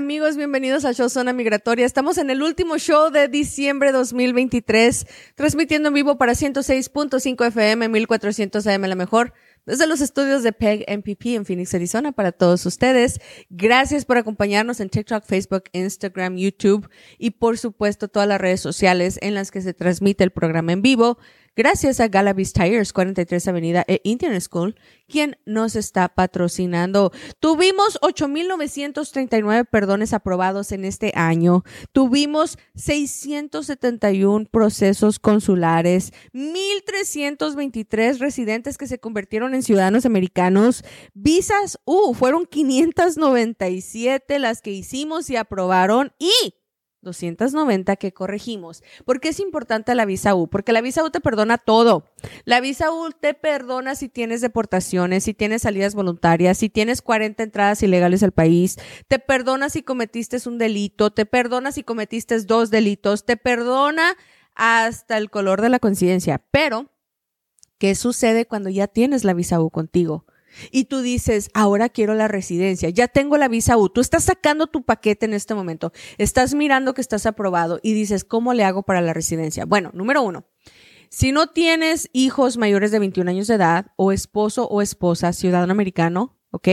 Amigos, bienvenidos a Show Zona Migratoria. Estamos en el último show de diciembre 2023, transmitiendo en vivo para 106.5 FM, 1400 AM, la mejor, desde los estudios de PEG MPP en Phoenix, Arizona, para todos ustedes. Gracias por acompañarnos en TikTok, Facebook, Instagram, YouTube y por supuesto todas las redes sociales en las que se transmite el programa en vivo gracias a Galavis Tires, 43 Avenida e Indian School, quien nos está patrocinando. Tuvimos 8.939 perdones aprobados en este año. Tuvimos 671 procesos consulares, 1.323 residentes que se convirtieron en ciudadanos americanos. Visas, uh, fueron 597 las que hicimos y aprobaron y 290 que corregimos. ¿Por qué es importante la visa U? Porque la visa U te perdona todo. La visa U te perdona si tienes deportaciones, si tienes salidas voluntarias, si tienes 40 entradas ilegales al país, te perdona si cometiste un delito, te perdona si cometiste dos delitos, te perdona hasta el color de la conciencia. Pero, ¿qué sucede cuando ya tienes la visa U contigo? Y tú dices, ahora quiero la residencia, ya tengo la visa U, tú estás sacando tu paquete en este momento, estás mirando que estás aprobado y dices, ¿cómo le hago para la residencia? Bueno, número uno, si no tienes hijos mayores de 21 años de edad o esposo o esposa ciudadano americano, ¿ok?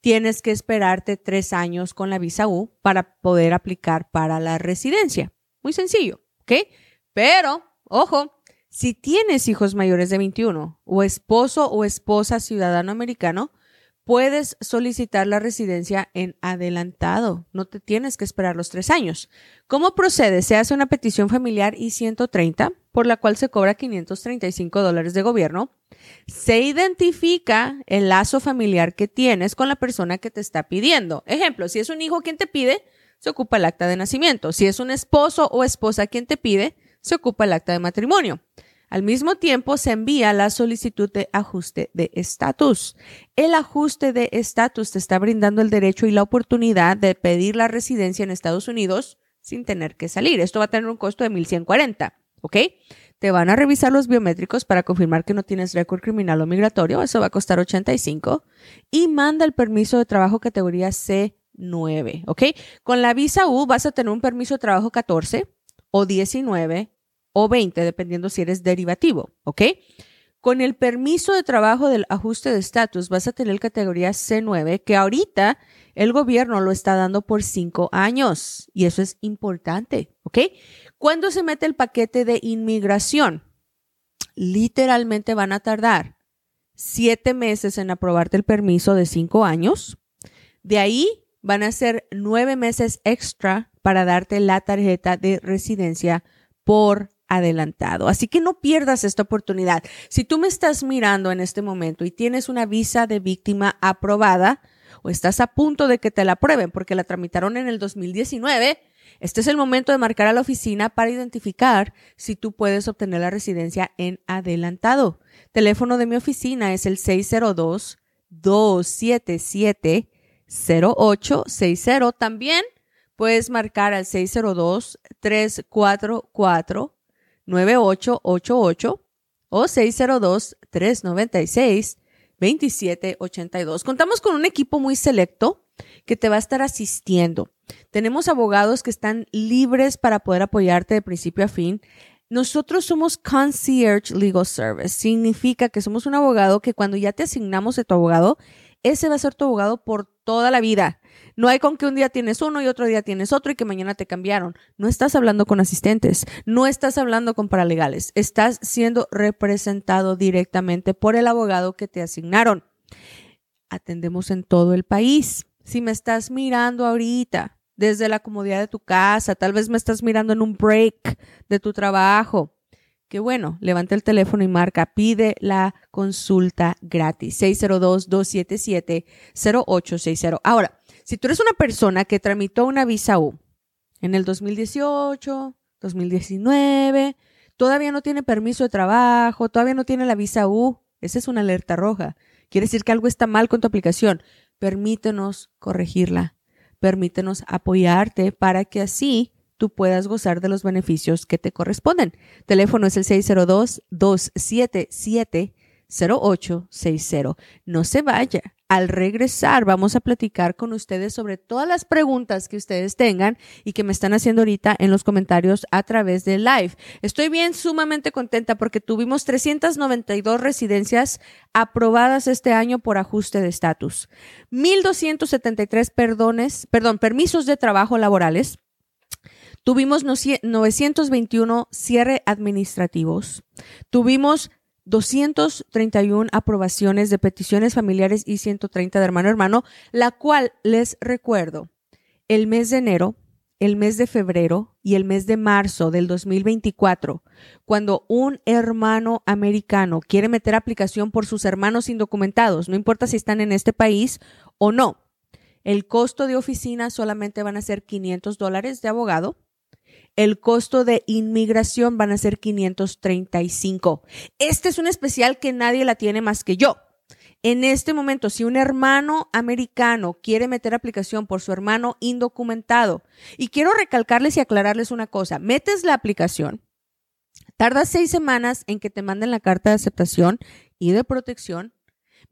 Tienes que esperarte tres años con la visa U para poder aplicar para la residencia. Muy sencillo, ¿ok? Pero, ojo, si tienes hijos mayores de 21 o esposo o esposa ciudadano americano, puedes solicitar la residencia en adelantado. No te tienes que esperar los tres años. ¿Cómo procede? Se hace una petición familiar I-130, por la cual se cobra 535 dólares de gobierno. Se identifica el lazo familiar que tienes con la persona que te está pidiendo. Ejemplo, si es un hijo quien te pide, se ocupa el acta de nacimiento. Si es un esposo o esposa quien te pide, se ocupa el acta de matrimonio. Al mismo tiempo, se envía la solicitud de ajuste de estatus. El ajuste de estatus te está brindando el derecho y la oportunidad de pedir la residencia en Estados Unidos sin tener que salir. Esto va a tener un costo de 1.140, ¿ok? Te van a revisar los biométricos para confirmar que no tienes récord criminal o migratorio. Eso va a costar 85. Y manda el permiso de trabajo categoría C9, ¿ok? Con la visa U vas a tener un permiso de trabajo 14 o 19 o 20, dependiendo si eres derivativo, ¿ok? Con el permiso de trabajo del ajuste de estatus vas a tener categoría C9, que ahorita el gobierno lo está dando por cinco años y eso es importante, ¿ok? ¿Cuándo se mete el paquete de inmigración? Literalmente van a tardar siete meses en aprobarte el permiso de cinco años. De ahí van a ser nueve meses extra para darte la tarjeta de residencia por adelantado. Así que no pierdas esta oportunidad. Si tú me estás mirando en este momento y tienes una visa de víctima aprobada o estás a punto de que te la aprueben porque la tramitaron en el 2019, este es el momento de marcar a la oficina para identificar si tú puedes obtener la residencia en adelantado. Teléfono de mi oficina es el 602 277 0860. También puedes marcar al 602 344 9888 o 602-396-2782. Contamos con un equipo muy selecto que te va a estar asistiendo. Tenemos abogados que están libres para poder apoyarte de principio a fin. Nosotros somos Concierge Legal Service. Significa que somos un abogado que cuando ya te asignamos a tu abogado, ese va a ser tu abogado por toda la vida. No hay con que un día tienes uno y otro día tienes otro y que mañana te cambiaron. No estás hablando con asistentes, no estás hablando con paralegales, estás siendo representado directamente por el abogado que te asignaron. Atendemos en todo el país. Si me estás mirando ahorita desde la comodidad de tu casa, tal vez me estás mirando en un break de tu trabajo, que bueno, levanta el teléfono y marca, pide la consulta gratis, 602-277-0860. Ahora, si tú eres una persona que tramitó una visa U en el 2018, 2019, todavía no tiene permiso de trabajo, todavía no tiene la visa U, esa es una alerta roja. Quiere decir que algo está mal con tu aplicación. Permítenos corregirla. Permítenos apoyarte para que así tú puedas gozar de los beneficios que te corresponden. Teléfono es el 602-277-0860. No se vaya. Al regresar vamos a platicar con ustedes sobre todas las preguntas que ustedes tengan y que me están haciendo ahorita en los comentarios a través de live. Estoy bien sumamente contenta porque tuvimos 392 residencias aprobadas este año por ajuste de estatus, 1273 perdones, perdón, permisos de trabajo laborales. Tuvimos 921 cierre administrativos. Tuvimos 231 aprobaciones de peticiones familiares y 130 de hermano a hermano, la cual les recuerdo, el mes de enero, el mes de febrero y el mes de marzo del 2024, cuando un hermano americano quiere meter aplicación por sus hermanos indocumentados, no importa si están en este país o no, el costo de oficina solamente van a ser 500 dólares de abogado el costo de inmigración van a ser 535. Este es un especial que nadie la tiene más que yo. En este momento, si un hermano americano quiere meter aplicación por su hermano indocumentado, y quiero recalcarles y aclararles una cosa, metes la aplicación, tarda seis semanas en que te manden la carta de aceptación y de protección,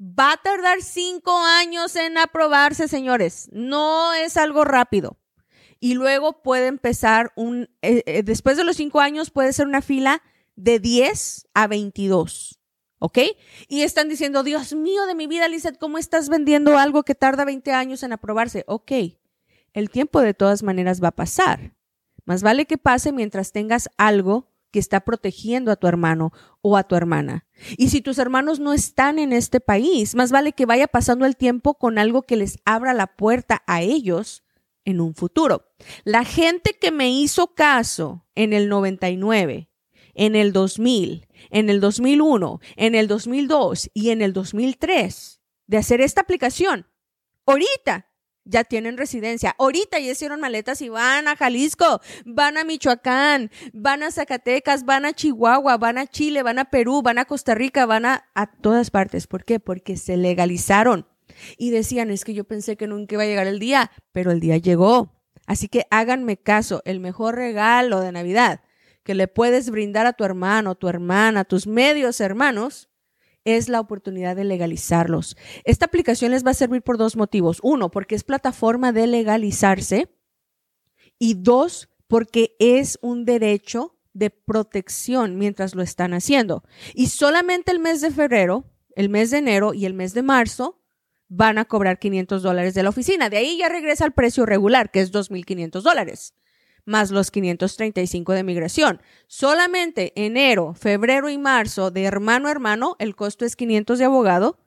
va a tardar cinco años en aprobarse, señores, no es algo rápido y luego puede empezar un, eh, eh, después de los cinco años puede ser una fila de 10 a 22. ¿Ok? Y están diciendo, Dios mío de mi vida, Lizeth, ¿cómo estás vendiendo algo que tarda 20 años en aprobarse? Ok, el tiempo de todas maneras va a pasar. Más vale que pase mientras tengas algo que está protegiendo a tu hermano o a tu hermana. Y si tus hermanos no están en este país, más vale que vaya pasando el tiempo con algo que les abra la puerta a ellos en un futuro. La gente que me hizo caso en el 99, en el 2000, en el 2001, en el 2002 y en el 2003 de hacer esta aplicación, ahorita ya tienen residencia. Ahorita ya hicieron maletas y van a Jalisco, van a Michoacán, van a Zacatecas, van a Chihuahua, van a Chile, van a Perú, van a Costa Rica, van a, a todas partes. ¿Por qué? Porque se legalizaron y decían, es que yo pensé que nunca iba a llegar el día, pero el día llegó. Así que háganme caso, el mejor regalo de Navidad que le puedes brindar a tu hermano, tu hermana, tus medios hermanos, es la oportunidad de legalizarlos. Esta aplicación les va a servir por dos motivos. Uno, porque es plataforma de legalizarse. Y dos, porque es un derecho de protección mientras lo están haciendo. Y solamente el mes de febrero, el mes de enero y el mes de marzo van a cobrar 500 dólares de la oficina. De ahí ya regresa al precio regular, que es 2.500 dólares, más los 535 de migración. Solamente enero, febrero y marzo de hermano a hermano, el costo es 500 de abogado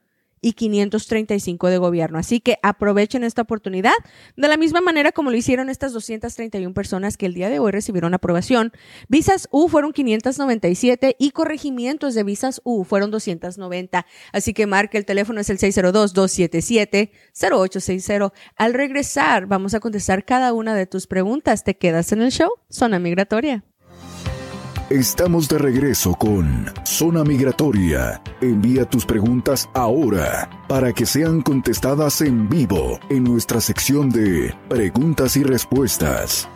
y 535 de gobierno. Así que aprovechen esta oportunidad de la misma manera como lo hicieron estas 231 personas que el día de hoy recibieron aprobación. Visas U fueron 597 y corregimientos de visas U fueron 290. Así que marque el teléfono es el 602-277-0860. Al regresar vamos a contestar cada una de tus preguntas. ¿Te quedas en el show? Zona Migratoria. Estamos de regreso con Zona Migratoria. Envía tus preguntas ahora para que sean contestadas en vivo en nuestra sección de preguntas y respuestas.